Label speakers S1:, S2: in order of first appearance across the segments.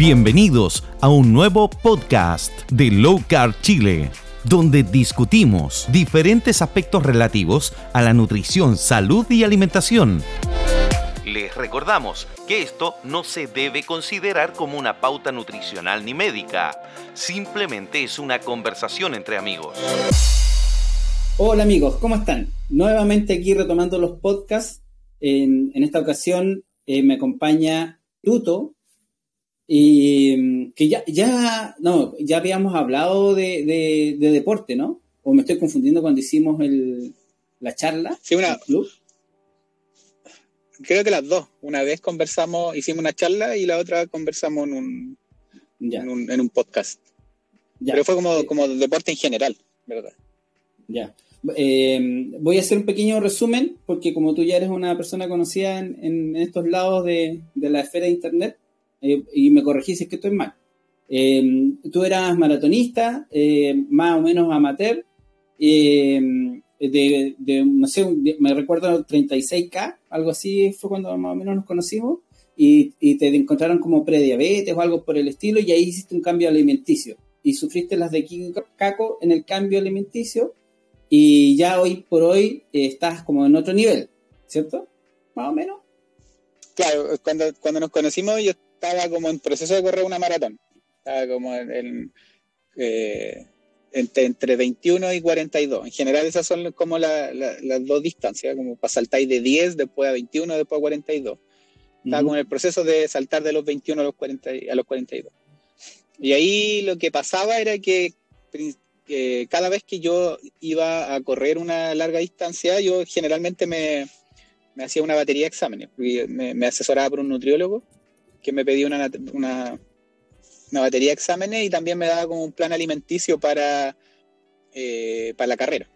S1: Bienvenidos a un nuevo podcast de Low Carb Chile, donde discutimos diferentes aspectos relativos a la nutrición, salud y alimentación. Les recordamos que esto no se debe considerar como una pauta nutricional ni médica, simplemente es una conversación entre amigos.
S2: Hola amigos, ¿cómo están? Nuevamente aquí retomando los podcasts. En, esta ocasión eh, me acompaña Tuto, y mm, que ya, ya, no, ya habíamos hablado de, deporte, ¿no? O me estoy confundiendo cuando hicimos el, la charla.
S3: Sí, una. Club. Creo que las dos. Una vez conversamos, hicimos una charla y la otra conversamos en un, en un, podcast. Pero fue como, como deporte en general, ¿verdad?
S2: Ya. Eh, voy a hacer un pequeño resumen, porque como tú ya eres una persona conocida en, en estos lados de, de, la esfera de Internet, eh, y me corregí si es que estoy mal. Eh, tú eras maratonista, eh, más o menos amateur, de, de, no sé, me recuerdo 36K, algo así fue cuando más o menos nos conocimos, y, te encontraron como prediabetes o algo por el estilo, y ahí hiciste un cambio alimenticio, y sufriste las de Caco en el cambio alimenticio, y ya hoy por hoy estás como en otro nivel, ¿cierto? Más o menos.
S3: Claro, cuando, cuando nos conocimos yo estaba como en proceso de correr una maratón. Estaba como en, eh, entre, 21 y 42. En general esas son como las dos distancias, como para saltar de 10, después a 21, después a 42. Estaba como en el proceso de saltar de los 21 a los, 40, a los 42. Y ahí lo que pasaba era que, cada vez que yo iba a correr una larga distancia, yo generalmente me, me hacía una batería de exámenes. Me, me asesoraba por un nutriólogo que me pedía una, una, batería de exámenes y también me daba como un plan alimenticio para, eh, para la carrera.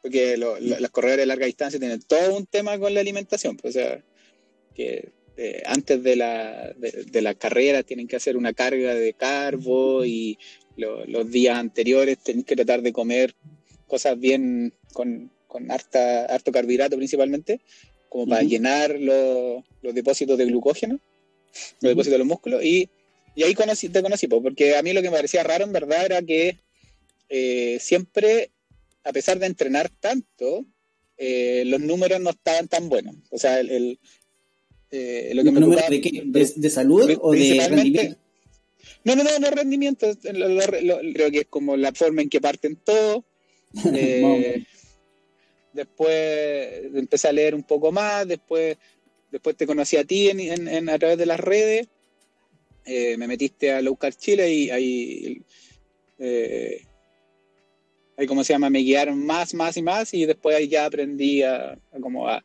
S3: Porque las corredores de larga distancia tienen todo un tema con la alimentación. Pues, o sea, que eh, antes de la, de, la carrera tienen que hacer una carga de carbo y los días anteriores tienen que tratar de comer cosas bien con, con harta, harto carbohidrato principalmente, como para llenar los, los depósitos de glucógeno los depósitos de los músculos, y, y ahí conocí, te conocí, porque a mí lo que me parecía raro en verdad era que eh, siempre, a pesar de entrenar tanto, eh, los números no estaban tan buenos. O sea, el,
S2: eh, lo que me de, qué? ¿De, salud o de rendimiento?
S3: No, no, no, no rendimiento. creo que es como la forma en que parten todo. después empecé a leer un poco más, después después te conocí a ti en, a través de las redes, eh, me metiste a Low Chile y ahí, eh, ahí, ¿cómo se llama? Me guiaron más, más y más y después ahí ya aprendí a, como a,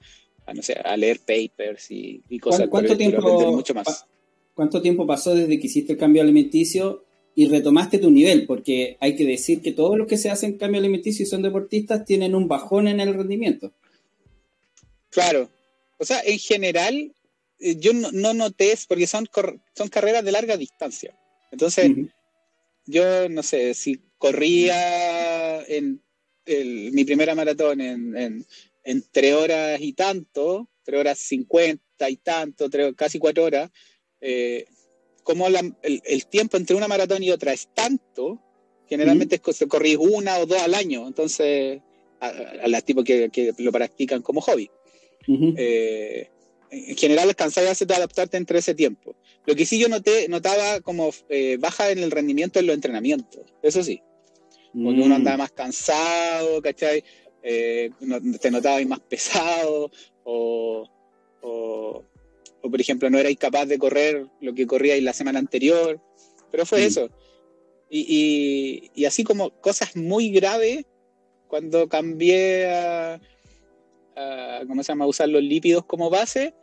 S3: no sé, a leer papers y, cosas.
S2: ¿Cuánto, tiempo, mucho más. ¿Cuánto tiempo pasó desde que hiciste el cambio alimenticio y retomaste tu nivel? Porque hay que decir que todos los que se hacen cambio alimenticio y son deportistas tienen un bajón en el rendimiento.
S3: Claro, o sea, en general, eh, yo no, noté, porque son, son carreras de larga distancia. Entonces, yo no sé, si corría en mi primera maratón en, en, tres horas y tanto, tres horas cincuenta y tanto, casi cuatro horas, eh, como el, tiempo entre una maratón y otra es tanto, generalmente uh corrí una o dos al año, entonces, a, a las tipos que, que, lo practican como hobby. Eh, en general alcanzaba a adaptarte entre ese tiempo. Lo que sí yo noté, notaba como eh, baja en el rendimiento en los entrenamientos, eso sí. Porque uno mm. andaba más cansado, ¿cachai? Eh, te notaba más pesado, o, o, por ejemplo no erais capaz de correr lo que corríais la semana anterior, pero fue mm. eso. Y, y, así como cosas muy graves, cuando cambié a, ¿cómo se llama?, usar los lípidos como base,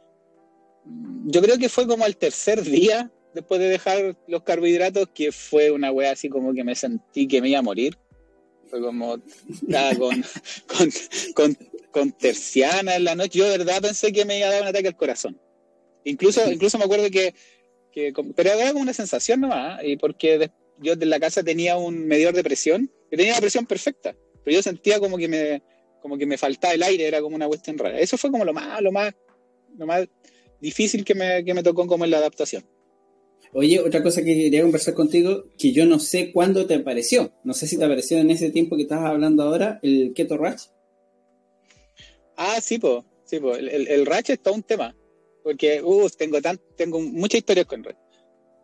S3: yo creo que fue como al tercer día después de dejar los carbohidratos que fue una wea así como que me sentí que me iba a morir. Fue como estaba con, con, con, terciana en la noche. Yo de verdad pensé que me iba a dar un ataque al corazón. Incluso, incluso me acuerdo que, que pero era como una sensación nomás, y porque yo en la casa tenía un medidor de presión, que tenía la presión perfecta, pero yo sentía como que me, como que me faltaba el aire, era como una cuestión rara. Eso fue como lo más, lo más, lo más difícil que me, que me tocó como en la adaptación.
S2: Oye, otra cosa que quería conversar contigo, que yo no sé cuándo te apareció. No sé si te apareció en ese tiempo que estabas hablando ahora, el Keto Ratch.
S3: Ah, sí, pues. Sí, po. El, el, Ratch es todo un tema. Porque, uh, tengo, tan, tengo muchas historias con Ratch.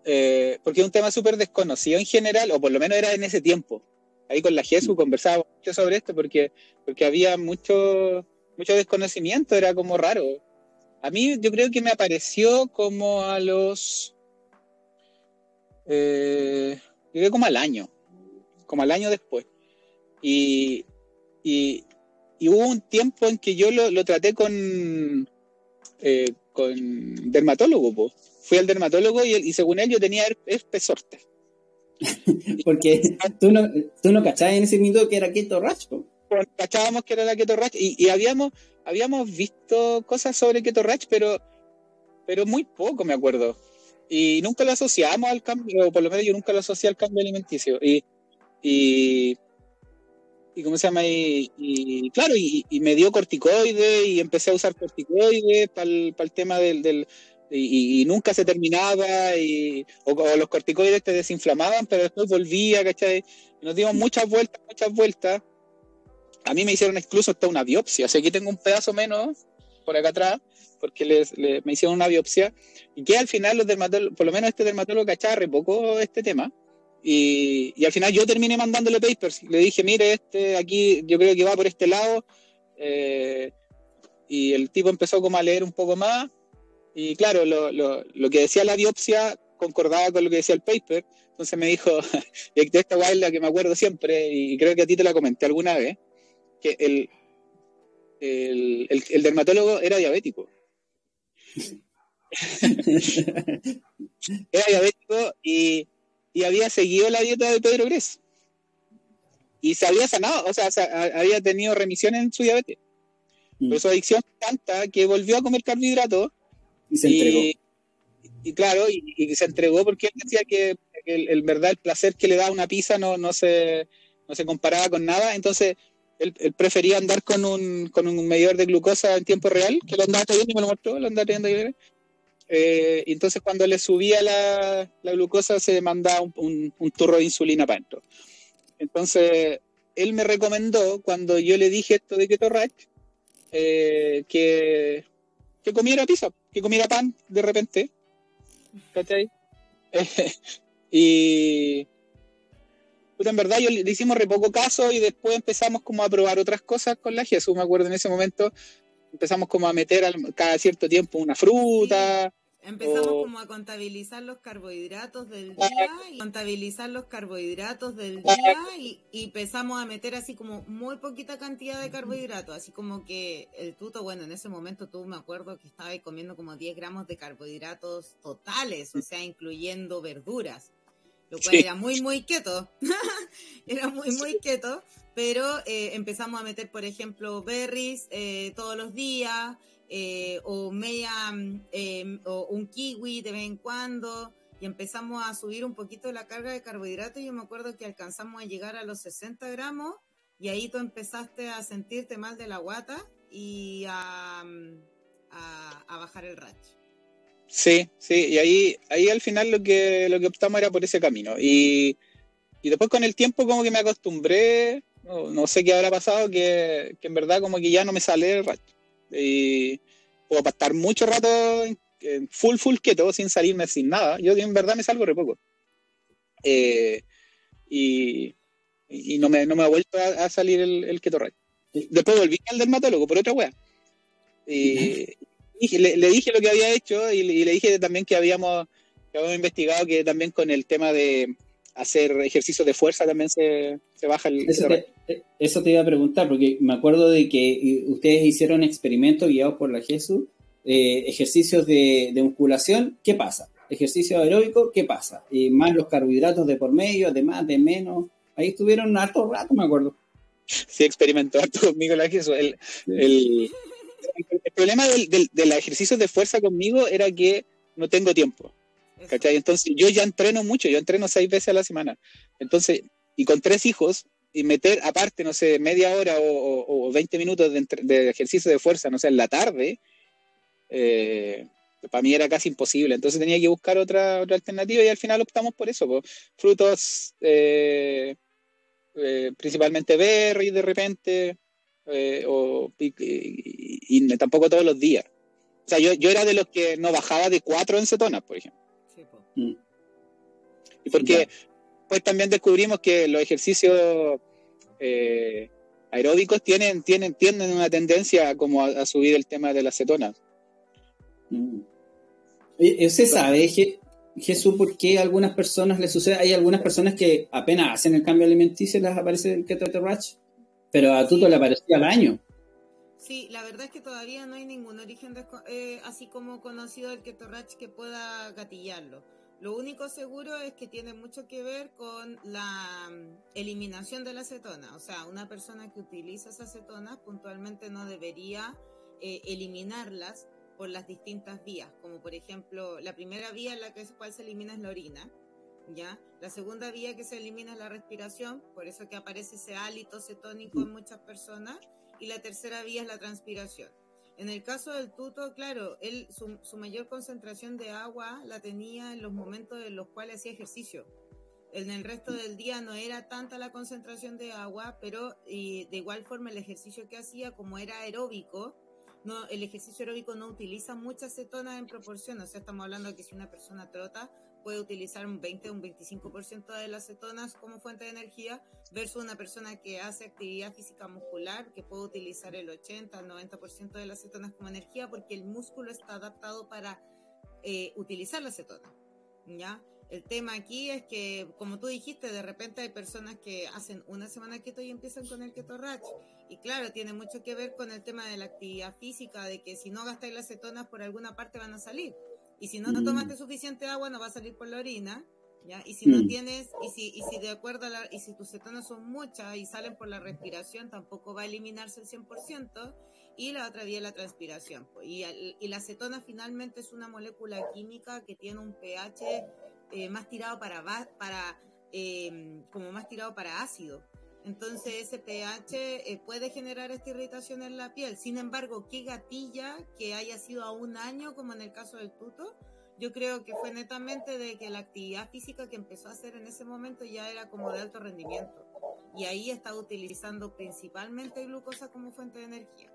S3: Eh, porque es un tema súper desconocido en general, o por lo menos era en ese tiempo. Ahí con la Jesús conversábamos mucho sobre esto porque, porque había mucho, mucho desconocimiento, era como raro. A mí yo creo que me apareció como a los... Eh, yo creo como al año, como al año después. Y, y, hubo un tiempo en que yo lo, traté con, eh, con dermatólogo. Fui al dermatólogo y, y, según él yo tenía herpes zóster.
S2: Porque tú no, tú no cachabas en ese minuto que era keto rash.
S3: cachábamos que era la keto rash y, y, habíamos, habíamos visto cosas sobre keto rash, pero, pero muy poco me acuerdo. Y nunca lo asociamos al cambio, o por lo menos yo nunca lo asocié al cambio alimenticio. Y, y, y ¿cómo se llama? Y, claro, y, me dio corticoides y empecé a usar corticoides para el, tema del, del y, nunca se terminaba, y, o, los corticoides te desinflamaban, pero después volvía, ¿cachai? nos dimos muchas vueltas, muchas vueltas. A mí me hicieron incluso hasta una biopsia, así que aquí tengo un pedazo menos por acá atrás, porque les, me hicieron una biopsia, y que al final los dermatólogos, por lo menos este dermatólogo cachaba poco este tema, y, y, al final yo terminé mandándole papers, le dije, mire, este aquí yo creo que va por este lado, eh, y el tipo empezó como a leer un poco más, y claro, lo, lo, lo, que decía la biopsia concordaba con lo que decía el paper. Entonces me dijo, y esta guay la que me acuerdo siempre, y creo que a ti te la comenté alguna vez, que el, el, el, dermatólogo era diabético. era diabético y, y, había seguido la dieta de Pedro Gres. Y se había sanado, o sea, había tenido remisión en su diabetes. Mm. Pero su adicción tanta que volvió a comer carbohidratos
S2: y se entregó.
S3: Y, claro, y, se entregó porque él decía que, el, verdad el placer que le da una pizza no, no, se, no se comparaba con nada. Entonces, él, prefería andar con un, con un medidor de glucosa en tiempo real, que lo andaba trayendo y me lo mostró, lo andaba trayendo y eh, entonces cuando le subía la, la glucosa se mandaba un, un, turro de insulina para adentro. Entonces, él me recomendó, cuando yo le dije esto de Keto eh, que, que comiera pizza, que comiera pan de repente. ¿Cachai? y. En verdad yo le hicimos re poco caso y después empezamos como a probar otras cosas con la Jesús. Me acuerdo en ese momento empezamos como a meter cada cierto tiempo una fruta,
S4: Empezamos como a contabilizar los carbohidratos del día y contabilizar los carbohidratos del día y, empezamos a meter así como muy poquita cantidad de carbohidratos, así como que el tuto, bueno, en ese momento tú me acuerdo que estaba comiendo como 10 gramos de carbohidratos totales, o sea, incluyendo verduras, lo cual era muy, muy keto, era muy, muy keto, pero eh, empezamos a meter, por ejemplo, berries eh, todos los días, eh, o media, em, o un kiwi de vez en cuando, y empezamos a subir un poquito la carga de carbohidratos. Yo me acuerdo que alcanzamos a llegar a los 60 gramos, y ahí tú empezaste a sentirte mal de la guata y a, a, bajar el ratch.
S3: Sí, sí, y ahí, ahí al final lo que, lo que optamos era por ese camino. Y, y después con el tiempo como que me acostumbré, no, sé qué habrá pasado, que, que, en verdad como que ya no me sale el ratch y puedo estar mucho rato full, full keto, sin salirme sin nada. Yo en verdad me salgo re poco. Eh, y, y no, me, no me ha vuelto a, salir el, el keto right. Después volví al dermatólogo por otra wea. Y, le, dije lo que había hecho y le, dije también que habíamos, que habíamos investigado que también con el tema de hacer ejercicios de fuerza también se, se baja el...
S2: Eso te, eso te, iba a preguntar, porque me acuerdo de que eh, ustedes hicieron experimentos guiados por la Jesús, eh, ejercicios de, de, musculación, ¿qué pasa? Ejercicio aeróbico, ¿qué pasa? Y más los carbohidratos de por medio, de más, de menos. Ahí estuvieron harto rato, me acuerdo.
S3: Sí, experimentó harto conmigo la Jesús. El, el, el, problema del, del, del ejercicio de fuerza conmigo era que no tengo tiempo. ¿Cachai? Entonces yo ya entreno mucho, yo entreno seis veces a la semana. Entonces, y con tres hijos, y meter aparte, no sé, media hora o, o, 20 minutos de, ejercicio de fuerza, no sé, en la tarde, eh, para mí era casi imposible, entonces tenía que buscar otra, otra alternativa y al final optamos por eso, frutos eh, eh, principalmente berry de repente, eh, o, y, tampoco todos los días. O sea, yo, yo era de los que no bajaba de cuatro en cetonas, por ejemplo. Mm. Y porque pues también descubrimos que los ejercicios aeróbicos tienen, tienen, tienen una tendencia como a, subir el tema de la cetona.
S2: Mm. ¿Usted sabe, Jesús, por qué a algunas personas les sucede? Hay algunas personas que apenas hacen el cambio alimenticio y les aparece el keto rash, pero a Tuto le aparecía al año.
S4: Sí, la verdad es que todavía no hay ningún origen eh, así como conocido del keto rash que pueda gatillarlo. Lo único seguro es que tiene mucho que ver con la mm, eliminación de la acetona. O sea, una persona que utiliza esas acetonas puntualmente no debería eh, eliminarlas por las distintas vías, como por ejemplo la primera vía en la que, cual se elimina es la orina, ¿ya? La segunda vía que se elimina es la respiración, por eso que aparece ese hálito cetónico en muchas personas, y la tercera vía es la transpiración. En el caso del tuto, claro, él, su, su, mayor concentración de agua la tenía en los momentos en los cuales hacía ejercicio. En el resto del día no era tanta la concentración de agua, pero de igual forma el ejercicio que hacía, como era aeróbico, no, el ejercicio aeróbico no utiliza mucha acetona en proporción, o sea, estamos hablando de que si una persona trota puede utilizar un 20 o un 25% de las cetonas como fuente de energía versus una persona que hace actividad física muscular que puede utilizar el 80 al 90% de las cetonas como energía porque el músculo está adaptado para eh, utilizar la cetona, ¿ya? El tema aquí es que, como tú dijiste, de repente hay personas que hacen una semana keto y empiezan con el keto ratch. Y claro, tiene mucho que ver con el tema de la actividad física, de que si no gastáis las cetonas por alguna parte van a salir. Y si no, no mm. tomaste suficiente agua, no va a salir por la orina. ¿ya? Y si no mm. tienes, y si, y si de acuerdo a la, y si tus cetonas son muchas y salen por la respiración, tampoco va a eliminarse el 100%. Y la otra vía es la transpiración. Y, y la acetona finalmente es una molécula química que tiene un pH eh, más tirado para, para em, como más tirado para ácido. Entonces ese pH eh, puede generar esta irritación en la piel. Sin embargo, ¿qué gatilla que haya sido a un año, como en el caso del tuto? Yo creo que fue netamente de que la actividad física que empezó a hacer en ese momento ya era como de alto rendimiento. Y ahí estaba utilizando principalmente glucosa como fuente de energía.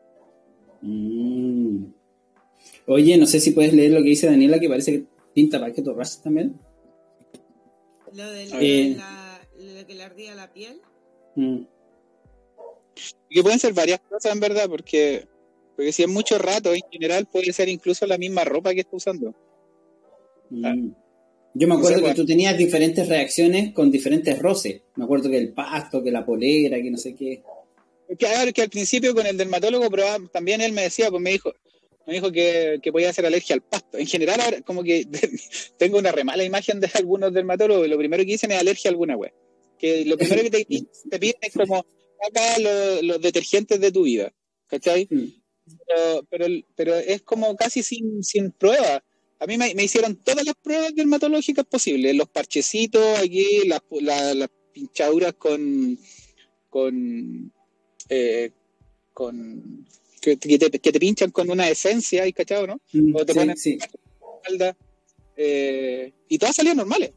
S2: Mm. Oye, no sé si puedes leer lo que dice Daniela, que parece que pinta para que torras también.
S4: Lo de eh, que le ardía la piel. Mm.
S3: Que pueden ser varias cosas en verdad, porque, porque si es mucho rato, en general puede ser incluso la misma ropa que está usando.
S2: Mm. Ah. Yo me acuerdo que tú tenías diferentes reacciones con diferentes roces. Me acuerdo que el pasto, que la polera, que no sé qué.
S3: Claro, que al principio con el dermatólogo también él me decía, pues me dijo, me dijo que, que, podía hacer alergia al pasto. En general, ahora como que tengo una remala imagen de algunos dermatólogos. Lo primero que dicen es alergia a alguna web. Que lo primero que te, te piden es como saca los, detergentes de tu vida. ¿Cachai? Mm. Pero, pero, es como casi sin, sin prueba. A mí me, hicieron todas las pruebas dermatológicas posibles. Los parchecitos aquí, las, las pinchaduras con. con. Eh, con que, te, pinchan con una esencia, ¿y cachado, no? Mm, o te ponen sí. espalda, eh, y todas salían normales.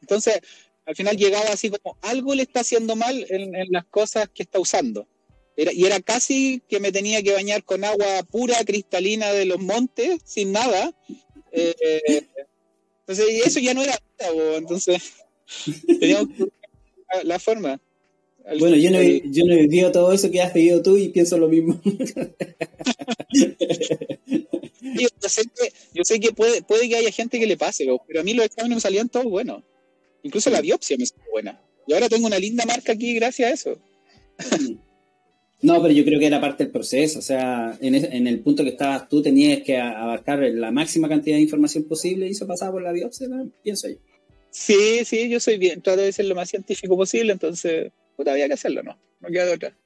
S3: Entonces, al final llegaba así como algo le está haciendo mal en, las cosas que está usando. Era, y era casi que me tenía que bañar con agua pura, cristalina de los montes, sin nada. Eh, entonces, y eso ya no era entonces teníamos que la, la forma.
S2: Bueno, yo no, yo no he vivido todo eso que has vivido tú y pienso lo mismo.
S3: yo, sé que, puede, puede que haya gente que le pase, pero a mí los exámenes me salían todos buenos. Incluso la biopsia me salió buena. Y ahora tengo una linda marca aquí gracias a eso.
S2: No, pero yo creo que era parte del proceso. O sea, en, en el punto que estabas tú tenías que abarcar la máxima cantidad de información posible y eso pasaba por la biopsia, pienso yo.
S3: Sí, sí, yo soy bien, trato de ser lo más científico posible, entonces puta, había que hacerlo, no, no queda de otra.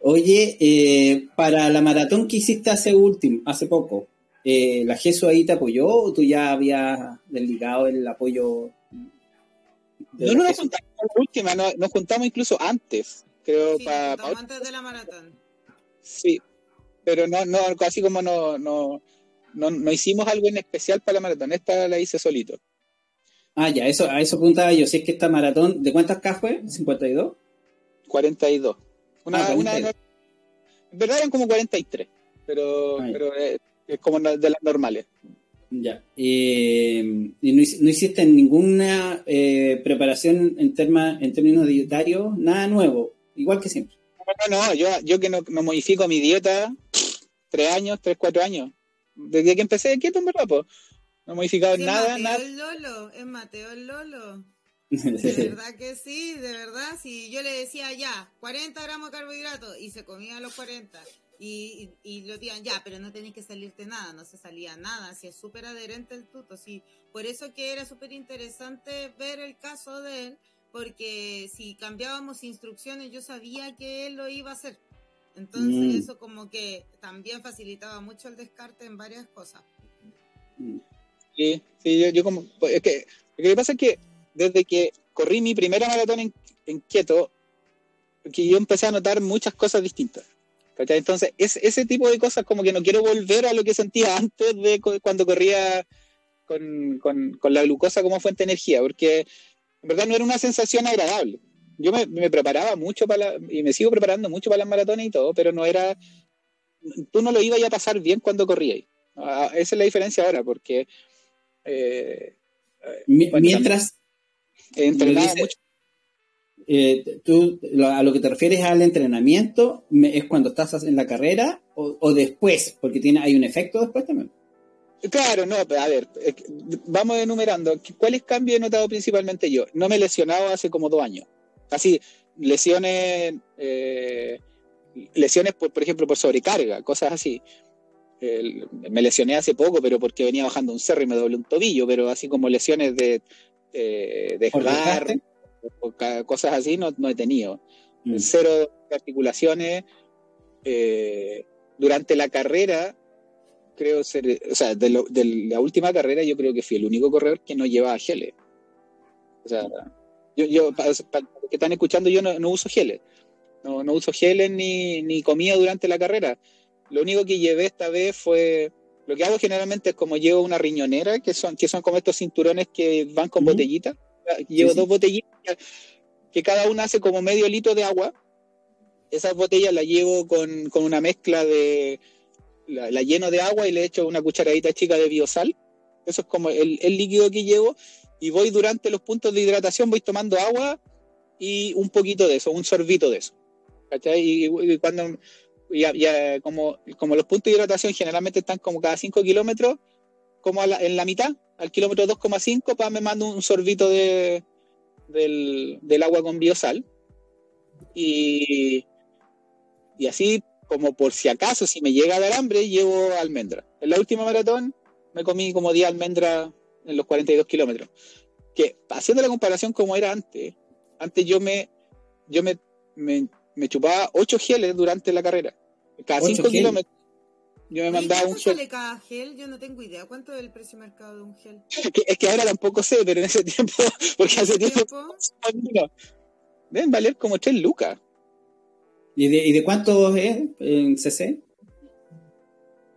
S2: Oye, eh, para la maratón que hiciste hace último, hace poco, eh, ¿la GESO ahí te apoyó o tú ya habías desligado el apoyo?
S3: No, no nos juntamos última, nos, juntamos incluso antes, creo,
S4: para, antes de la maratón.
S3: Sí, pero no, no, así como no, no, no, no hicimos algo en especial para la maratón, esta la hice solito.
S2: Ah, ya, eso, a eso apuntaba yo. Si es que esta maratón, ¿de cuántas K fue? ¿52?
S3: 42. Una, ah, una, en verdad eran como 43, pero, ah, pero es, como de las normales.
S2: Ya. Eh, ¿Y no, hiciste ninguna eh, preparación en, terma, en términos dietarios? Nada nuevo, igual que siempre.
S3: No, no, yo, yo que no, no modifico mi dieta tres años, tres, cuatro años. Desde que empecé de quieto, en verdad, pues. No he modificado nada,
S4: Mateo
S3: nada.
S4: El Lolo, es Mateo el Lolo. De verdad que sí, de verdad. Si yo le decía ya, 40 gramos de carbohidratos y se comía los 40 y, y, lo decían ya, pero no tenéis que salirte nada, no se salía nada, si es súper adherente el tuto, sí. Por eso que era súper interesante ver el caso de él, porque si cambiábamos instrucciones yo sabía que él lo iba a hacer. Entonces mm. eso como que también facilitaba mucho el descarte en varias cosas.
S3: Sí, sí, yo, como... Pues, es que, lo que pasa es que desde que corrí mi primera maratón en, en Quieto, que yo empecé a notar muchas cosas distintas. Entonces, es, ese tipo de cosas como que no quiero volver a lo que sentía antes de cuando corría con, con, con la glucosa como fuente de energía, porque en verdad no era una sensación agradable yo me, preparaba mucho para y me sigo preparando mucho para las maratones y todo, pero no era, tú no lo ibas a pasar bien cuando corrías. Ah, esa es la diferencia ahora, porque
S2: eh, mientras entrenaba mucho. Eh, tú a lo que te refieres al entrenamiento es cuando estás en la carrera o, después, porque tiene hay un efecto después también.
S3: Claro, no, a ver, vamos enumerando. ¿Cuáles cambios he notado principalmente yo? No me he lesionado hace como dos años. Así, lesiones, eh, lesiones por, por, ejemplo, por sobrecarga, cosas así. me lesioné hace poco, pero porque venía bajando un cerro y me doblé un tobillo, pero así como lesiones de, eh, de o, cosas así, no, no he tenido. Mm. Cero articulaciones. Eh, durante la carrera, creo ser, o sea, de, de, la última carrera yo creo que fui el único corredor que no llevaba geles. O sea, yo, yo para, que están escuchando, yo no, uso geles. No, no, uso geles ni, ni comida durante la carrera. Lo único que llevé esta vez fue. Lo que hago generalmente es como llevo una riñonera, que son, que son como estos cinturones que van con botellitas. Llevo dos botellitas que cada una hace como medio litro de agua. Esas botellas las llevo con, con una mezcla de. La, lleno de agua y le echo una cucharadita chica de biosal. Eso es como el, el líquido que llevo y voy durante los puntos de hidratación, voy tomando agua y un poquito de eso, un sorbito de eso. ¿Cachai? Y, cuando, ya, como, como los puntos de hidratación generalmente están como cada 5 kilómetros, como en la mitad, al kilómetro 2,5, pues me mando un sorbito de, del, del agua con biosal. Y, y así, como por si acaso, si me llega a dar hambre, llevo almendra. En la última maratón me comí como 10 almendras en los 42 kilómetros. Que haciendo la comparación como era antes, antes yo me, yo me, me, chupaba 8 geles durante la carrera. Cada 5 kilómetros. Yo me mandaba un
S4: gel. sale cada gel? Yo no tengo idea. ¿Cuánto es el precio de mercado de un gel?
S3: es, que, ahora tampoco sé, pero en ese tiempo, porque hace tiempo, tiempo deben valer como 3 lucas.
S2: ¿Y de, ¿Y de cuánto es en CC?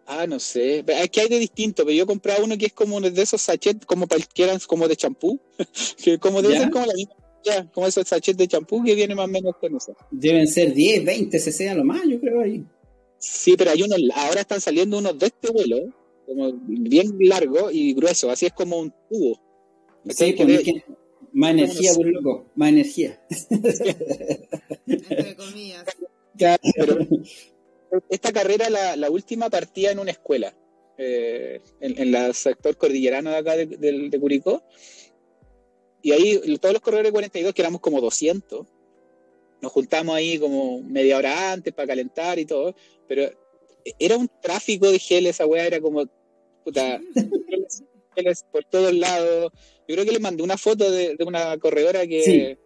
S3: Ah, no sé. Es que hay de distinto, pero yo compraba uno que es como de esos sachets, como cualquiera, como de champú, que como debe ser como la misma, ya, como esos sachets de champú que viene más o menos con eso.
S2: Deben ser 10, 20 cc a lo más, yo creo ahí.
S3: Sí, pero hay unos, ahora están saliendo unos de este vuelo, como bien largo y grueso, así es como un tubo.
S2: Sí, pues, más energía, por loco, más energía.
S4: Entre comillas.
S3: pero, esta carrera, la, última, partía en una escuela, eh, en, el sector cordillerano de acá de, Curicó. Y ahí todos los corredores de 42, que éramos como 200, nos juntamos ahí como media hora antes para calentar y todo, pero era un tráfico de gel, esa weá era como, puta, geles, por todos lados. Yo creo que le mandé una foto de, una corredora que,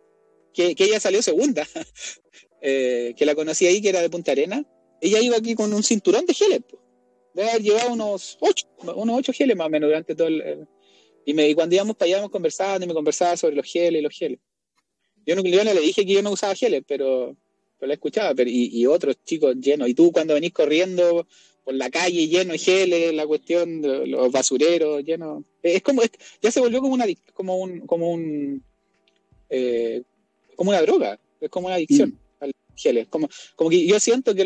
S3: que, ella salió segunda, eh, que la conocí ahí, que era de Punta Arena, ella iba aquí con un cinturón de geles. Debe haber llevado unos ocho, unos ocho geles más o menos durante todo el... y, me, y cuando íbamos para allá íbamos conversando y me conversaba sobre los geles y los geles. Yo no, le dije que yo no usaba geles, pero, pero la escuchaba. Pero, y, otros chicos llenos. Y tú cuando venís corriendo por la calle lleno de geles, la cuestión de los basureros llenos. Es como, ya se volvió como una como un, como un eh, como una droga, es como una adicción mm. al geles. Como, como que yo siento que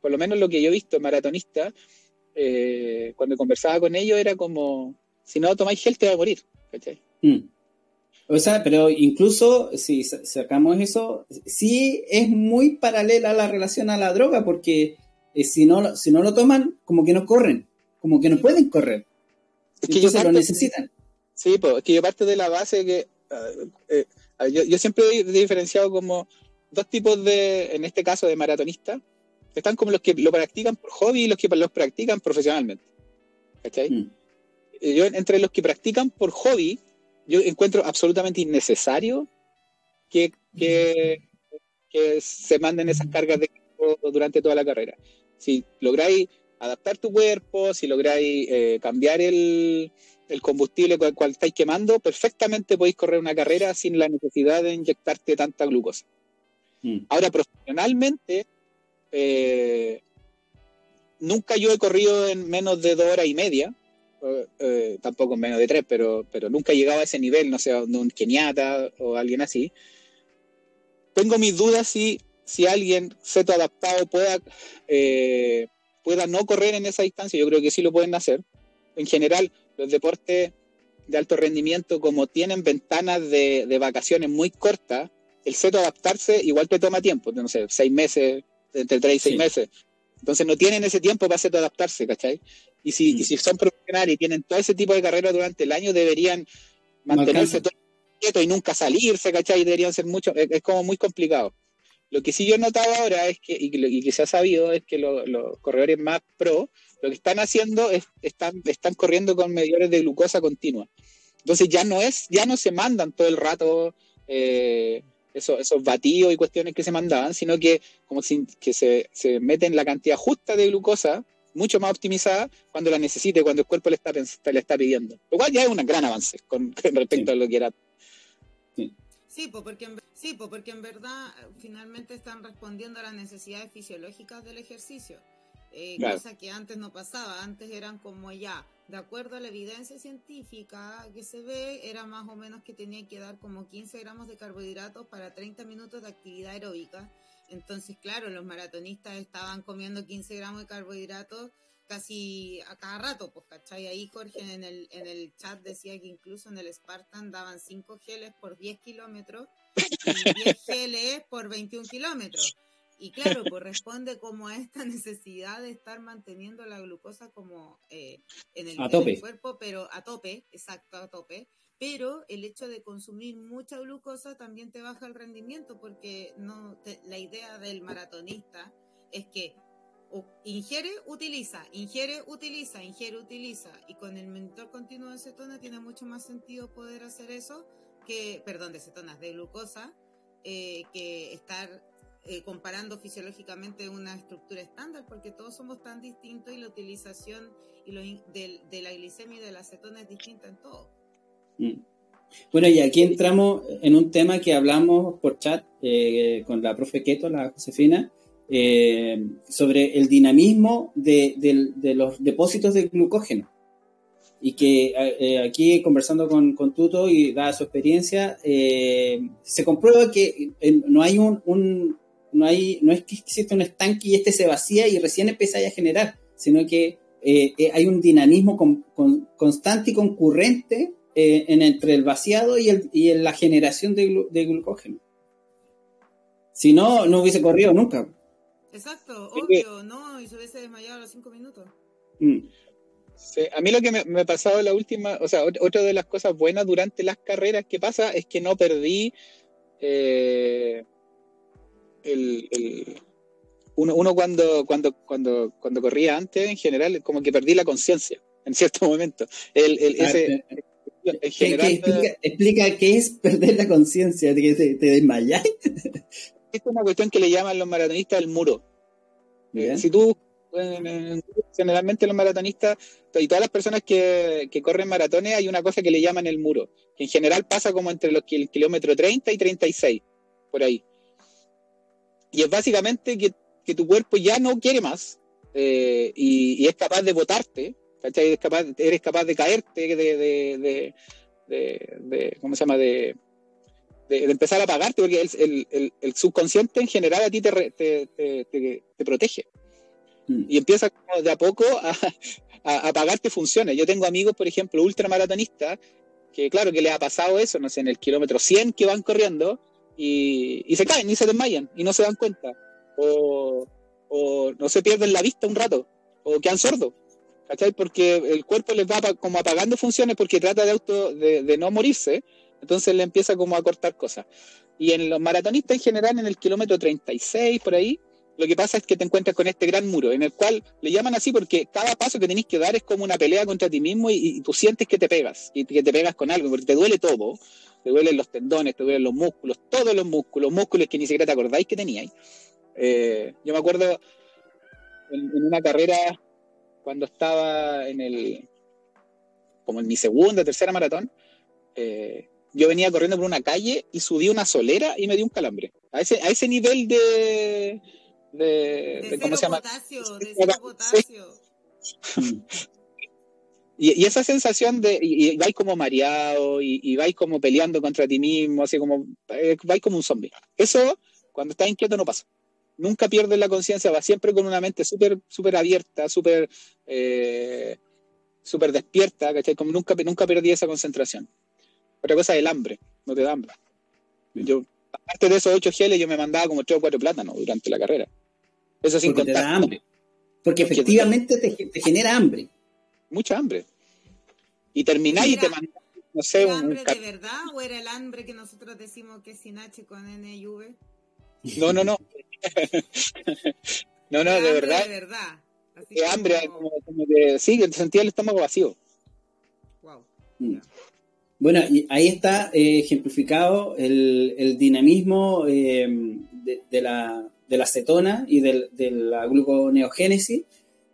S3: por lo menos lo que yo he visto maratonista, eh, cuando conversaba con ellos era como si no tomáis gel te va a morir. Mm.
S2: O sea, pero incluso si sacamos eso, sí es muy paralela la relación a la droga, porque eh, si, no, si no lo toman, como que no corren, como que no pueden correr. Es que ellos lo necesitan.
S3: Sí, pues, es que yo parte de la base que eh, eh, yo, siempre he diferenciado como dos tipos de, en este caso, de maratonistas. Están como los que lo practican por hobby y los que los practican profesionalmente. ¿Cachai? Mm. Yo, entre los que practican por hobby, yo encuentro absolutamente innecesario que, que, que se manden esas cargas de durante toda la carrera si lográis adaptar tu cuerpo, si lográis eh, cambiar el, combustible con el cual estáis quemando, perfectamente podéis correr una carrera sin la necesidad de inyectarte tanta glucosa. Mm. Ahora, profesionalmente, eh, nunca yo he corrido en menos de dos horas y media, eh, tampoco en menos de tres, pero, pero nunca he llegado a ese nivel, no sé, de un keniata o alguien así. Tengo mis dudas si si alguien feto adaptado pueda, eh, pueda no correr en esa distancia, yo creo que sí lo pueden hacer. En general, los deportes de alto rendimiento, como tienen ventanas de, vacaciones muy cortas, el feto adaptarse igual te toma tiempo, no sé, seis meses, entre tres y seis meses. Entonces no tienen ese tiempo para feto adaptarse, ¿cachai? Y si, y si son profesionales y tienen todo ese tipo de carreras durante el año, deberían mantenerse todo quieto y nunca salirse, ¿cachai? Deberían ser mucho, es como muy complicado. Lo que sí yo he notado ahora es que, y que, se ha sabido, es que los corredores más pro, lo que están haciendo es, están, están corriendo con medidores de glucosa continua. Entonces ya no es, ya no se mandan todo el rato eh, esos, esos batidos y cuestiones que se mandaban, sino que como si, que se, se meten la cantidad justa de glucosa, mucho más optimizada, cuando la necesite, cuando el cuerpo le está, le está pidiendo. Lo cual ya es un gran avance con, respecto a lo que era.
S4: Sí, porque, en, sí, porque en verdad eh, finalmente están respondiendo a las necesidades fisiológicas del ejercicio, eh, cosa que antes no pasaba, antes eran como ya, de acuerdo a la evidencia científica que se ve, era más o menos que tenía que dar como 15 gramos de carbohidratos para 30 minutos de actividad aeróbica. Entonces, claro, los maratonistas estaban comiendo 15 gramos de carbohidratos casi a cada rato, pues, ¿cachai? Ahí Jorge en el, en el chat decía que incluso en el Spartan daban 5 geles por 10 kilómetros y 10 geles por 21 kilómetros. Y claro, corresponde pues, como a esta necesidad de estar manteniendo la glucosa como eh, en, el, cuerpo, pero a tope, exacto, a tope. Pero el hecho de consumir mucha glucosa también te baja el rendimiento, porque no la idea del maratonista es que ingiere, utiliza, ingiere, utiliza, ingiere, utiliza. Y con el monitor continuo de cetona tiene mucho más sentido poder hacer eso que, perdón, de cetonas, de glucosa, eh, que estar eh, comparando fisiológicamente una estructura estándar, porque todos somos tan distintos y la utilización y lo de, la glicemia y de la cetona es distinta en todo.
S2: Bueno, y aquí entramos en un tema que hablamos por chat eh, con la profe Keto, la Josefina, eh, sobre el dinamismo de, los depósitos de glucógeno. Y que eh, eh, aquí conversando con, con, Tuto y dada su experiencia, se comprueba que no hay un, no hay, no es que existe un estanque y este se vacía y recién empieza a generar, sino que hay un dinamismo constante y concurrente en, entre el vaciado y, el, y en la generación de, de glucógeno. Si no, no hubiese corrido nunca.
S4: Exacto, obvio, ¿no? Y se hubiese desmayado a los cinco minutos.
S3: Mm. a mí lo que me, me, ha pasado la última, o sea, otra de las cosas buenas durante las carreras que pasa es que no perdí eh, el, uno, uno, cuando, cuando, cuando, cuando corría antes, en general, como que perdí la conciencia en cierto momento. El, el, ese,
S2: general, explica, qué es perder la conciencia, de que te, te desmayas.
S3: es una cuestión que le llaman los maratonistas el muro. Eh, si tú, generalmente los maratonistas y todas las personas que, corren maratones, hay una cosa que le llaman el muro, que en general pasa como entre los, el kilómetro 30 y 36, por ahí. Y es básicamente que, tu cuerpo ya no quiere más, eh, y, es capaz de botarte, ¿cachai? capaz, eres capaz de caerte, de, de, ¿cómo se llama? De, empezar a pagarte, porque el, el, subconsciente en general a ti te, te, protege. Mm. Y empieza de a poco a, a, pagarte funciones. Yo tengo amigos, por ejemplo, ultramaratonistas, que claro que les ha pasado eso, no sé, en el kilómetro 100 que van corriendo y, y se caen y se desmayan y no se dan cuenta. O, o no se pierden la vista un rato, o quedan sordos. ¿Cachai? Porque el cuerpo les va como apagando funciones porque trata de auto de, no morirse, entonces le empieza como a cortar cosas. Y en los maratonistas en general, en el kilómetro 36, por ahí, lo que pasa es que te encuentras con este gran muro, en el cual le llaman así porque cada paso que tenés que dar es como una pelea contra ti mismo y, tú sientes que te pegas, y que te pegas con algo, porque te duele todo, te duelen los tendones, te duelen los músculos, todos los músculos, músculos que ni siquiera te acordáis que teníais. Eh, yo me acuerdo en, una carrera cuando estaba en el, como en mi segunda, tercera maratón, eh, yo venía corriendo por una calle y subí una solera y me dio un calambre. A ese, a ese nivel de, de, ¿cómo se llama? Y, esa sensación de, y, vais como mareado, y, y, vais como peleando contra ti mismo, así como, eh, vais como un zombie. Eso, cuando estás inquieto, no pasa nunca pierdes la conciencia, va siempre con una mente súper super abierta, súper eh, super despierta, ¿cachai? Como nunca, nunca perdí esa concentración. Otra cosa es el hambre, no te da hambre. Yo, aparte de esos ocho geles, yo me mandaba como tres o cuatro plátanos durante la carrera. Eso sin
S2: Porque contar. Te da hambre. Porque efectivamente te, genera hambre.
S3: Mucha hambre. Y termináis y te mandas, no sé,
S4: un. hambre de verdad o era el hambre que nosotros decimos que es sin H con N y V?
S3: No, no, no. no, no, de verdad.
S4: De verdad.
S3: de hambre, como, que sí, que sentía el estómago vacío.
S2: Wow. Mm. Bueno, y ahí está eh, ejemplificado el, dinamismo eh, de, la, de, la, cetona y de, la gluconeogénesis,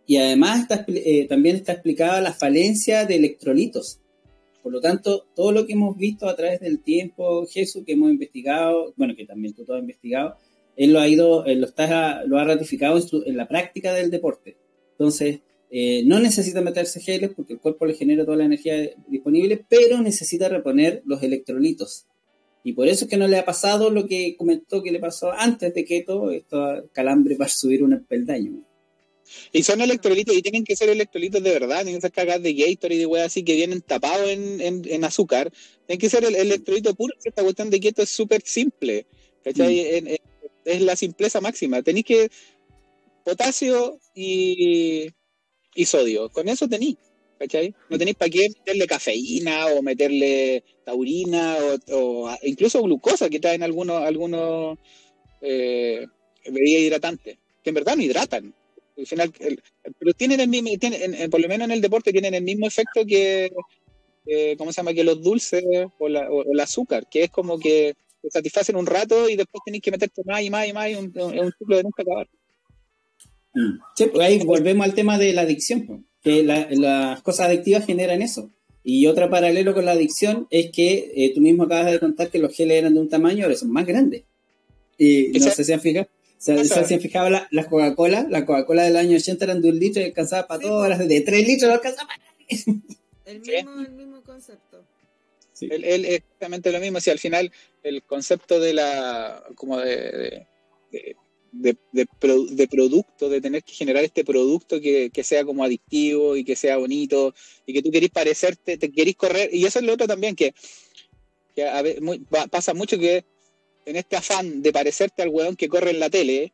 S2: y además está, eh, también está explicada la falencia de electrolitos. Por lo tanto, todo lo que hemos visto a través del tiempo, Jesús, que hemos investigado, bueno, que también tú todo has investigado, él lo ha ido, lo, está, lo ha ratificado en, la práctica del deporte. Entonces, eh, no necesita meterse geles porque el cuerpo le genera toda la energía disponible, pero necesita reponer los electrolitos. Y por eso es que no le ha pasado lo que comentó que le pasó antes de keto, esto calambre para subir un peldaño.
S3: Y son electrolitos, y tienen que ser electrolitos de verdad, tienen que ser cagadas de Gatorade y de así que vienen tapados en, azúcar. Tienen que ser el, electrolito puro, esta cuestión de keto es súper simple. ¿cachai? Mm es la simpleza máxima. Tenéis que potasio y, sodio. Con eso tenéis. ¿Cachai? No tenéis para qué meterle cafeína o meterle taurina o, incluso glucosa que traen algunos, algunos eh, bebidas hidratantes, que en verdad no hidratan. Al final, pero tienen el mismo, tienen, por lo menos en el deporte tienen el mismo efecto que, ¿cómo se llama? Que los dulces o, o el azúcar, que es como que te satisfacen un rato y después tenés que meterte más y más y más, y un, es un ciclo de nunca acabar.
S2: Mm. Sí, pues ahí volvemos al tema de la adicción, pues, que las cosas adictivas generan eso. Y otro paralelo con la adicción es que eh, tú mismo acabas de contar que los geles eran de un tamaño, ahora son más grandes. Y no sé si han fijado. Se han fijado las Coca-Cola, la Coca-Cola del año 80 eran de un litro y alcanzaba para todas las de tres litros no alcanzaba para
S4: el mismo, el mismo concepto.
S3: Él, es exactamente lo mismo, si al final el concepto de la, como de, de, producto, de tener que generar este producto que, sea como adictivo y que sea bonito y que tú querís parecerte, te querís correr, y eso es lo otro también, que, pasa mucho que en este afán de parecerte al weón que corre en la tele,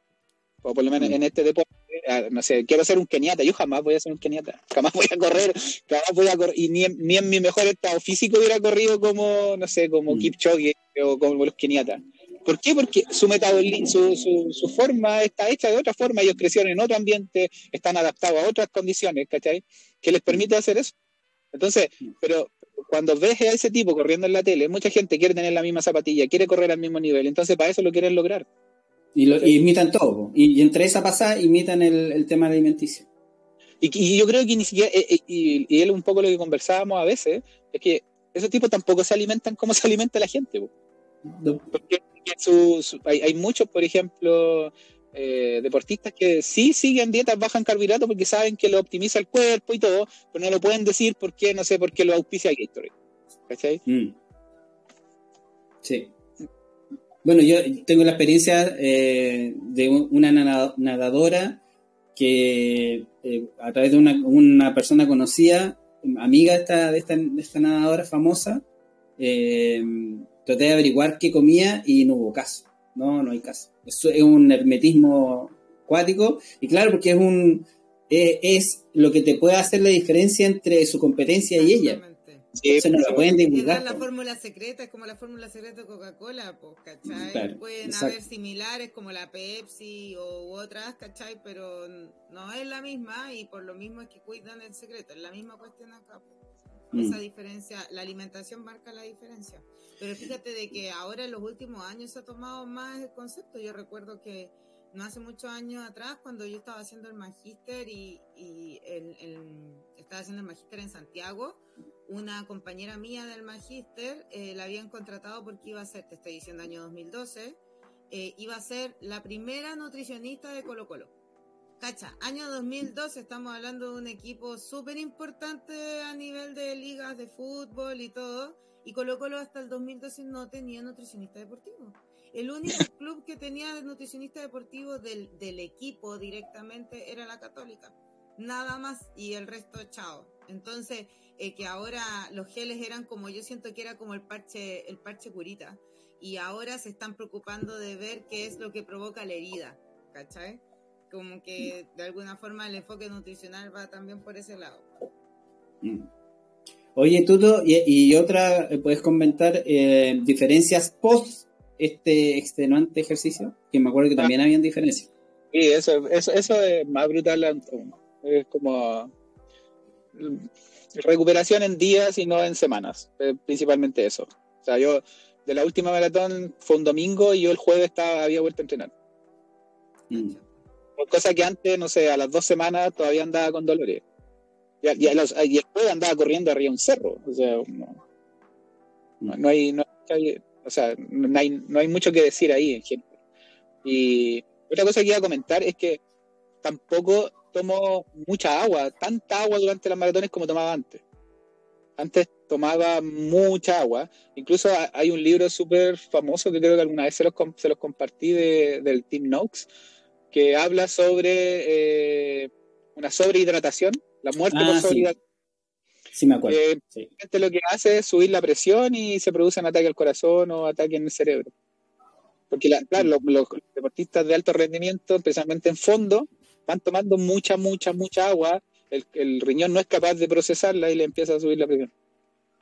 S3: o por lo menos mm. en este deporte, ah, no sé, quiero ser un keniata, yo jamás voy a ser un keniata, jamás voy a correr, jamás voy a correr, y ni en, ni en mi mejor estado físico hubiera corrido como, no sé, como mm. Kipchoge o como los keniatas. ¿Por qué? Porque su metabolismo, su, su, forma está hecha de otra forma, ellos crecieron en otro ambiente, están adaptados a otras condiciones, ¿cachai? Que les permite hacer eso. Entonces, pero cuando ves a ese tipo corriendo en la tele, mucha gente quiere tener la misma zapatilla, quiere correr al mismo nivel, entonces para eso lo quieren lograr.
S2: Y, lo, imitan todo. Y, entre esa pasada imitan el, el tema alimenticio.
S3: Y, y, yo creo que ni siquiera, eh, eh, y, y, él un poco lo que conversábamos a veces, es que esos tipos tampoco se alimentan como se alimenta la gente. Porque, hay, hay, muchos, por ejemplo, eh, deportistas que sí siguen dietas bajas en carbohidratos porque saben que lo optimiza el cuerpo y todo, pero no lo pueden decir porque, no sé, por qué lo auspicia Gatorade. ¿Cachai? Mm.
S2: Sí. Bueno, yo tengo la experiencia eh, de una nadadora que eh, a través de una, persona conocida, amiga de esta, de esta, nadadora famosa, traté de averiguar qué comía y no hubo caso. No, no hay caso. Es, es un hermetismo acuático y claro, porque es un es, lo que te puede hacer la diferencia entre su competencia y ella.
S4: Sí, no la pueden divulgar. la fórmula secreta es como la fórmula secreta de Coca-Cola, pues, ¿cachai? Pueden haber similares como la Pepsi o otras, ¿cachai? Pero no es la misma y por lo mismo es que cuidan el secreto. Es la misma cuestión acá. Mm. Esa diferencia, la alimentación marca la diferencia. Pero fíjate de que ahora en los últimos años se ha tomado más el concepto. Yo recuerdo que no hace muchos años atrás, cuando yo estaba haciendo el magíster y, estaba haciendo el magíster en Santiago, una compañera mía del magíster eh, la habían contratado porque iba a ser, te estoy diciendo año 2012, eh, iba a ser la primera nutricionista de Colo Colo. Cacha, año 2012 estamos hablando de un equipo súper importante a nivel de ligas de fútbol y todo y Colo Colo hasta el 2012 no tenía nutricionista deportivo. El único club que tenía nutricionista deportivo del, del equipo directamente era la Católica. Nada más y el resto chao. Entonces, eh, que ahora los geles eran como, yo siento que era como el parche, el parche curita. Y ahora se están preocupando de ver qué es lo que provoca la herida. ¿Cachai? Como que de alguna forma el enfoque nutricional va también por ese lado.
S2: Mm. Oye, Tuto, y, otra, eh, ¿puedes comentar eh, diferencias post este extenuante ejercicio? Que me acuerdo que también habían diferencias.
S3: Sí, eso, eso, eso es más brutal. Es como recuperación en días y no en semanas, eh, principalmente eso. O sea, yo de la última maratón fue un domingo y yo el jueves estaba, había vuelto a entrenar. Mm. Cosa que antes, no sé, a las dos semanas todavía andaba con dolores. Y, después andaba corriendo arriba de un cerro. O sea, no, hay, no, hay, o sea, no hay, no hay mucho que decir ahí en general. Y otra cosa que iba a comentar es que tampoco tomo mucha agua, tanta agua durante las maratones como tomaba antes. Antes tomaba mucha agua. Incluso hay un libro súper famoso que creo que alguna vez se los, se los compartí del Team Noakes, que habla sobre eh, una sobrehidratación la muerte por
S2: ah, Sí. me acuerdo. Eh,
S3: lo que hace es subir la presión y se produce un ataque al corazón o ataque en el cerebro. Porque, claro, los, deportistas de alto rendimiento, especialmente en fondo, van tomando mucha, mucha, mucha agua. El, riñón no es capaz de procesarla y le empieza a subir la presión.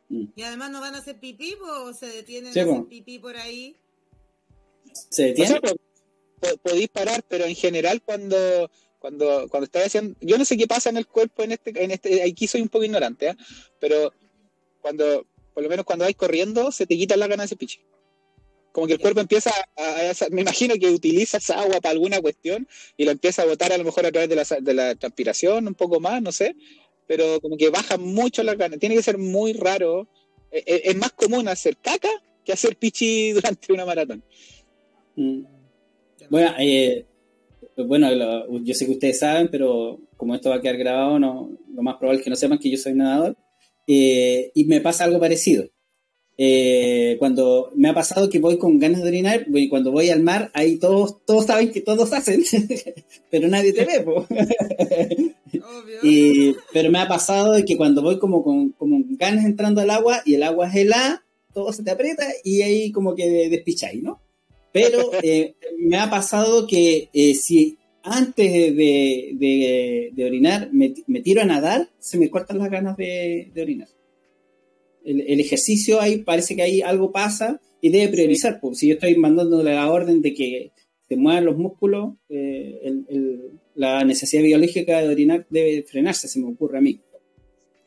S4: Mm. Y además no van a hacer pipí o se detienen a hacer pipí por ahí.
S2: ¿Se detienen?
S3: podéis parar, pero en general cuando cuando, cuando estás haciendo, yo no sé qué pasa en el cuerpo en este, en este, aquí soy un poco ignorante, ¿eh? pero cuando, por lo menos cuando vais corriendo, se te quitan las ganas de piche. Como que el cuerpo empieza a, me imagino que utilizas agua para alguna cuestión y lo empieza a botar a lo mejor a través de la, de la transpiración, un poco más, no sé, pero como que baja mucho las ganas. Tiene que ser muy raro. Es, e, es más común hacer caca que hacer pichi durante una maratón.
S2: Mm. Bueno, eh, pues bueno, yo sé que ustedes saben, pero como esto va a quedar grabado, no, lo más probable es que no sepan que yo soy nadador. Eh, y me pasa algo parecido. Eh, cuando me ha pasado que voy con ganas de orinar, y cuando voy al mar, ahí todos, todos saben que todos hacen, pero nadie te ve. y, pero me ha pasado que cuando voy como con como ganas entrando al agua y el agua es helada, todo se te aprieta y ahí como que despicháis, ¿no? Pero eh, me ha pasado que eh, si antes de, orinar me, tiro a nadar, se me cortan las ganas de, orinar. El, ejercicio ahí parece que ahí algo pasa y debe priorizar, porque si yo estoy mandándole la orden de que se muevan los músculos, eh, la necesidad biológica de orinar debe frenarse, se me ocurre a mí.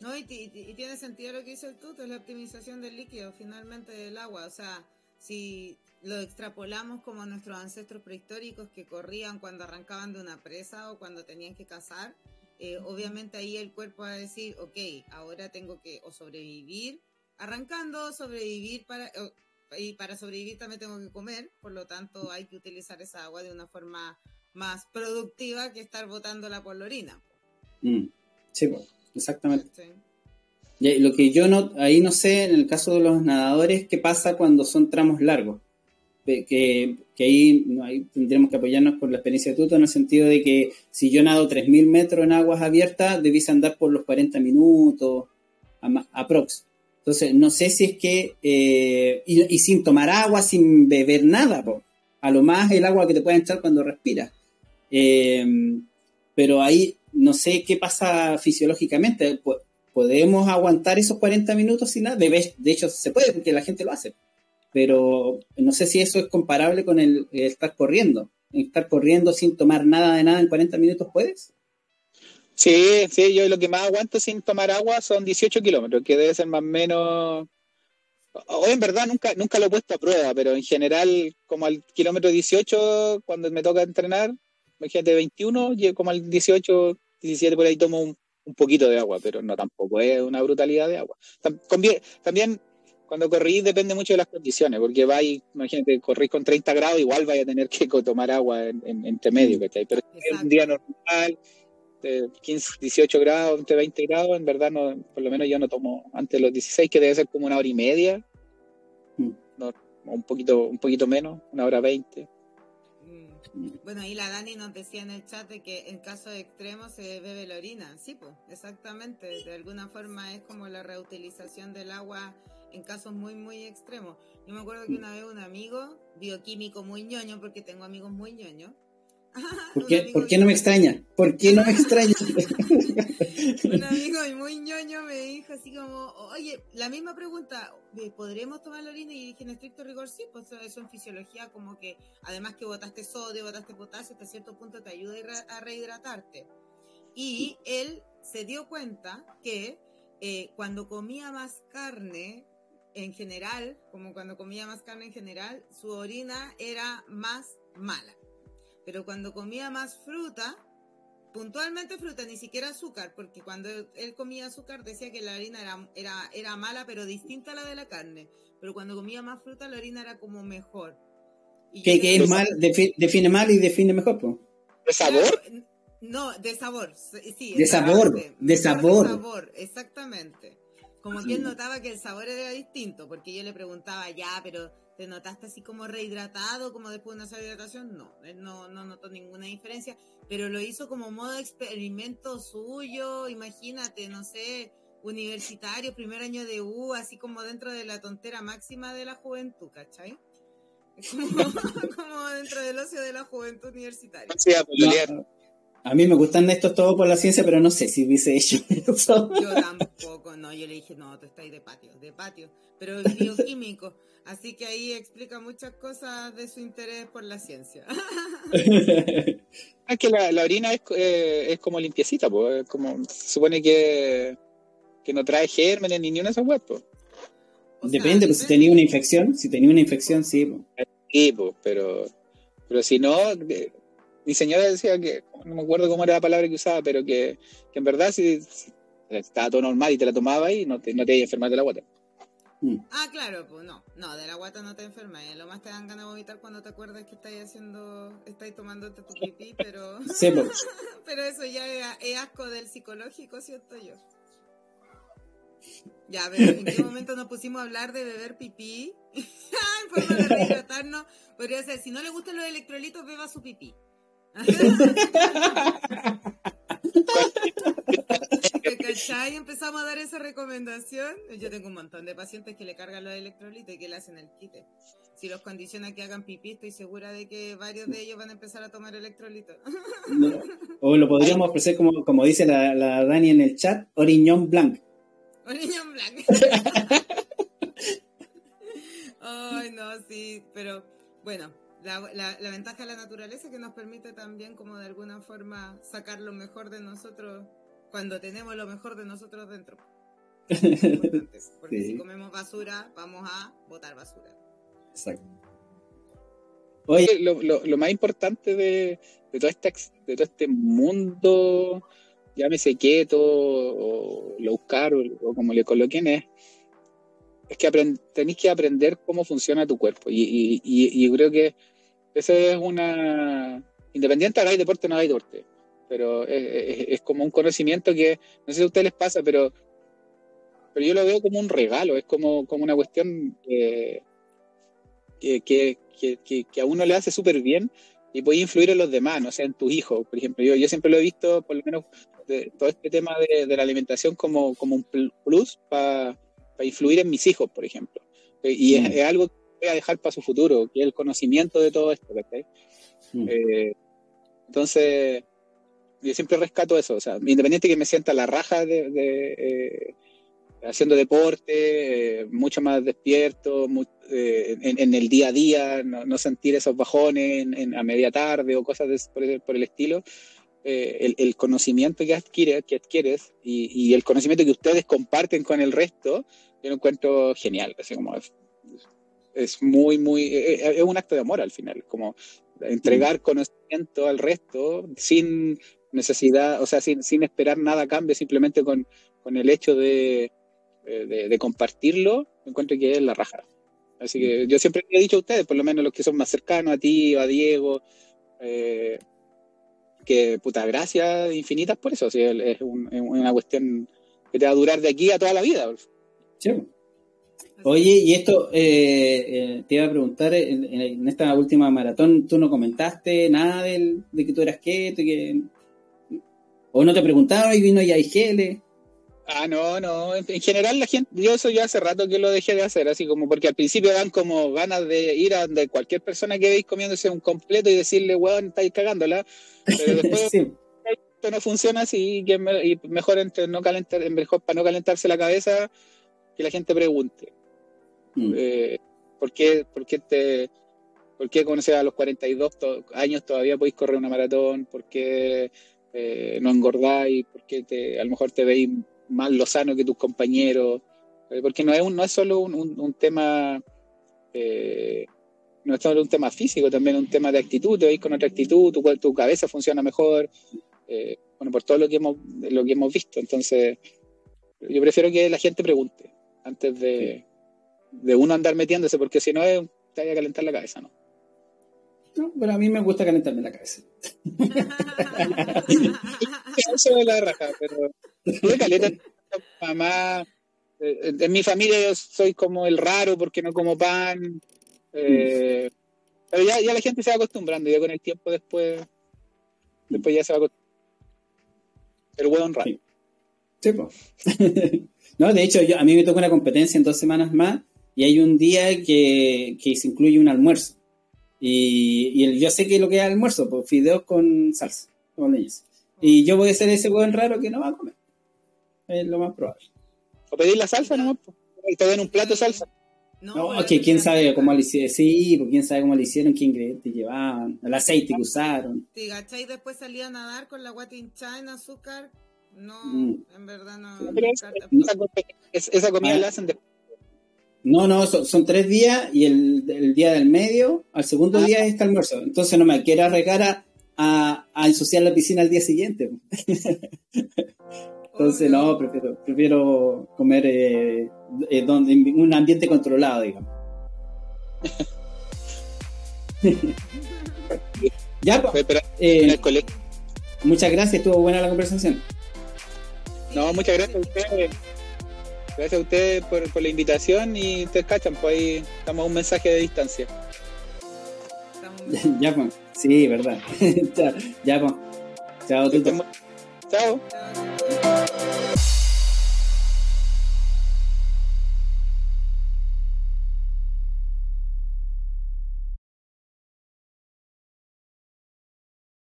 S4: No, y, tiene sentido lo que dice el tuto, es la optimización del líquido, finalmente del agua. O sea, si lo extrapolamos como nuestros ancestros prehistóricos que corrían cuando arrancaban de una presa o cuando tenían que cazar, eh, obviamente ahí el cuerpo va a decir, ok, ahora tengo que o sobrevivir arrancando, sobrevivir para, y para sobrevivir también tengo que comer, por lo tanto hay que utilizar esa agua de una forma más productiva que estar botándola por la orina.
S2: Mm, sí, exactamente. lo que yo no, ahí no sé, en el caso de los nadadores, qué pasa cuando son tramos largos. Que, que ahí, ahí, tendremos que apoyarnos por la experiencia de Tuto en el sentido de que si yo nado 3.000 metros en aguas abiertas, debís andar por los 40 minutos, aprox. Entonces, no sé si es que, eh, y, sin tomar agua, sin beber nada, a lo más el agua que te puede echar cuando respiras. Eh, pero ahí no sé qué pasa fisiológicamente. ¿Podemos aguantar esos 40 minutos sin nada? De, de hecho, se puede porque la gente lo hace. Pero no sé si eso es comparable con el, el estar corriendo. ¿Estar corriendo sin tomar nada de nada en 40 minutos puedes?
S3: Sí, sí, yo lo que más aguanto sin tomar agua son 18 kilómetros, que debe ser más o menos... Hoy en verdad nunca, nunca lo he puesto a prueba, pero en general como al kilómetro 18, cuando me toca entrenar, imagínate 21, como al 18, 17 por ahí tomo un, poquito de agua, pero no tampoco es una brutalidad de agua. También, cuando corrí depende mucho de las condiciones, porque vais, imagínate, corrís con 30 grados, igual vais a tener que tomar agua en, entre medio, ¿cachai? Pero es un día normal, 15, 18 grados, entre 20 grados, en verdad, no, por lo menos yo no tomo antes de los 16, que debe ser como una hora y media, mm. un, poquito, un poquito menos, una hora 20.
S4: Mm. Bueno, ahí la Dani nos decía en el chat de que en caso de extremo se bebe la orina. Sí, pues, exactamente. De alguna forma es como la reutilización del agua en casos muy, muy extremos. Yo me acuerdo que una vez un amigo, bioquímico muy ñoño, porque tengo amigos muy ñoños,
S2: ¿Por qué, ¿Por qué no me extraña? ¿Por qué no me extraña?
S4: Un amigo muy ñoño me dijo así como, oye, la misma pregunta, ¿podremos tomar la orina? Y dije, en estricto rigor, sí, pues eso en fisiología como que, además que botaste sodio, botaste potasio, hasta cierto punto te ayuda a rehidratarte. Y él se dio cuenta que eh, cuando comía más carne, en general, como cuando comía más carne en general, su orina era más mala. Pero cuando comía más fruta, puntualmente fruta, ni siquiera azúcar, porque cuando él comía azúcar decía que la harina era, era, era mala, pero distinta a la de la carne. Pero cuando comía más fruta, la harina era como mejor.
S2: ¿Qué, es mal? Define, mal y define mejor,
S3: ¿De sabor?
S4: no, de sabor, sí.
S2: De sabor, de sabor.
S4: De sabor, exactamente. Como que él notaba que el sabor era distinto, porque yo le preguntaba, ya, pero ¿Te notaste así como rehidratado, como después de una hidratación? No, él no, no notó ninguna diferencia, pero lo hizo como modo experimento suyo, imagínate, no sé, universitario, primer año de U, así como dentro de la tontera máxima de la juventud, ¿cachai? como, como dentro del ocio de la juventud universitaria.
S2: A mí me gustan estos todos por la ciencia, pero no sé si hubiese hecho
S4: eso. Yo tampoco, no, yo le dije, no, tú estás de patio, de patio, pero bioquímico. Así que ahí explica muchas cosas de su interés por la ciencia.
S3: es que la, orina es, eh, es, como limpiecita, pues, como, se supone que, que no trae gérmenes ni ni una de esas huevos.
S2: Depende, pues si tenía una infección, si tenía una infección, sí.
S3: Sí, pues, pero, pero si no, mi señora decía que, no me acuerdo cómo era la palabra que usaba, pero que, en verdad si, estaba todo normal y te la tomaba y no te, no te iba a enfermar de la guata.
S4: Mm. Ah, claro, pues no, no, de la guata no te enfermas, eh. lo más te dan ganas de vomitar cuando te acuerdas que estáis haciendo, estáis tomando tu pipí, pero, sí, pues. pero eso ya es, asco del psicológico, ¿cierto yo? Ya, pero ¿en qué momento nos pusimos a hablar de beber pipí? en forma de rehidratarnos, podría ser, si no le gustan los electrolitos, beba su pipí. ¿Cachai? Empezamos a dar esa recomendación. Yo tengo un montón de pacientes que le cargan los electrolitos y que le hacen el quite. Si los condiciona que hagan pipí, estoy segura de que varios de ellos van a empezar a tomar electrolitos.
S2: O lo podríamos ofrecer, como, como dice la, la Dani en el chat, Oriñón Blanc.
S4: Oriñón Blanc. Ay, no, sí, pero bueno, la, la, ventaja de la naturaleza que nos permite también como de alguna forma sacar lo mejor de nosotros cuando tenemos lo mejor de nosotros dentro. porque si comemos basura, vamos a botar basura.
S3: Exacto. Oye, lo, lo, más importante de, de, todo este, de todo este mundo, llámese keto o low carb o como le coloquen, es, es que tenéis que aprender cómo funciona tu cuerpo. Y, y, y, y, creo que esa es una, independiente hagáis deporte o no hagáis deporte. Pero es, como un conocimiento que, no sé si a ustedes les pasa, pero, pero yo lo veo como un regalo, es como, como una cuestión que, que, que, a uno le hace súper bien y puede influir en los demás, no sé, en tus hijos, por ejemplo. Yo, yo siempre lo he visto, por lo menos, todo este tema de, de, la alimentación como, como un plus para influir en mis hijos, por ejemplo. Y es, mm. algo que voy a dejar para su futuro, que es el conocimiento de todo esto, mm. eh, entonces, yo siempre rescato eso, o sea, independiente que me sienta la raja de, eh, haciendo deporte, eh, mucho más despierto, en, el día a día, no, sentir esos bajones a media tarde o cosas por, el, estilo. el, conocimiento que adquieres, que adquieres y, y, el conocimiento que ustedes comparten con el resto yo lo encuentro genial, así como es, muy, muy, e, e, es, un acto de amor al final, como entregar conocimiento al resto sin necesidad, o sea, sin, sin esperar nada a cambio, simplemente con, con el hecho de, de, compartirlo, encuentro que es la raja. Así que yo siempre he dicho a ustedes, por lo menos los que son más cercanos a ti, a Diego, eh, que puta, gracias infinitas por eso. es, una cuestión que te va a durar de aquí a toda la vida.
S2: Oye, y esto eh, eh, te iba a preguntar, en, esta última maratón, ¿tú no comentaste nada del, de que tú eras keto? Que, ¿O no te preguntaron y vino ya IGL?
S3: Ah, no, no. En, general la gente, yo eso ya hace rato que lo dejé de hacer, así como porque al principio dan como ganas de ir a donde cualquier persona que veis comiéndose un completo y decirle, weón, estáis cagándola. Pero después esto no funciona así que y mejor entre no calentar, mejor para no calentarse la cabeza, que la gente pregunte. Mm. Eh, ¿por, qué, por, qué te, ¿Por qué a los 42 años todavía podéis correr una maratón? ¿Por qué eh, no engordáis? ¿Por qué te, a lo mejor te veis más lozano que tus compañeros? Eh, porque no es, un, no es solo un, un, tema... no es solo un tema físico, también un tema de actitud, te veis con otra actitud, tu, tu cabeza funciona mejor, bueno, por todo lo que hemos, lo que hemos visto. Entonces, yo prefiero que la gente pregunte antes de, de uno andar metiéndose, porque si no es, te vaya a calentar la cabeza, ¿no?
S2: No, pero a mí me gusta calentarme la cabeza.
S3: Eso es la raja, pero mamá. Eh, en mi familia yo soy como el raro porque no como pan. Eh, pero ya, ya, la gente se va acostumbrando, ya con el tiempo después, después ya se va acostumbrando. El hueón raro.
S2: Sí, sí No, de hecho, yo, a mí me toca una competencia en dos semanas más y hay un día que, que se incluye un almuerzo. Y, y yo sé que lo que es almuerzo, pues fideos con salsa, con leñas. Y yo voy a ser ese buen raro que no va a comer. Es lo más probable.
S3: O pedir la salsa no y te den un plato de salsa.
S2: No, no que quién sabe cómo lo hicieron. Sí, pues quién sabe cómo lo hicieron, qué ingredientes llevaban, el aceite que usaron.
S4: Sí, y después salían a nadar con la guata hinchada en azúcar no, mm. en verdad no.
S3: esa, comida la hacen después.
S2: No, no, son, tres días y el, día del medio, al segundo ah. día es este almuerzo. Entonces no me quiero arriesgar a, a, ensuciar la piscina al día siguiente. Entonces no, prefiero, prefiero comer eh, eh, donde, en un ambiente controlado, digamos. ya, pues, eh, muchas gracias, estuvo buena la conversación.
S3: No, muchas gracias a ustedes. Gracias a ustedes por, la invitación y te cachan, pues ahí estamos un mensaje de distancia.
S2: ya, pues. Sí, verdad. ya, pues. Chao, Chao.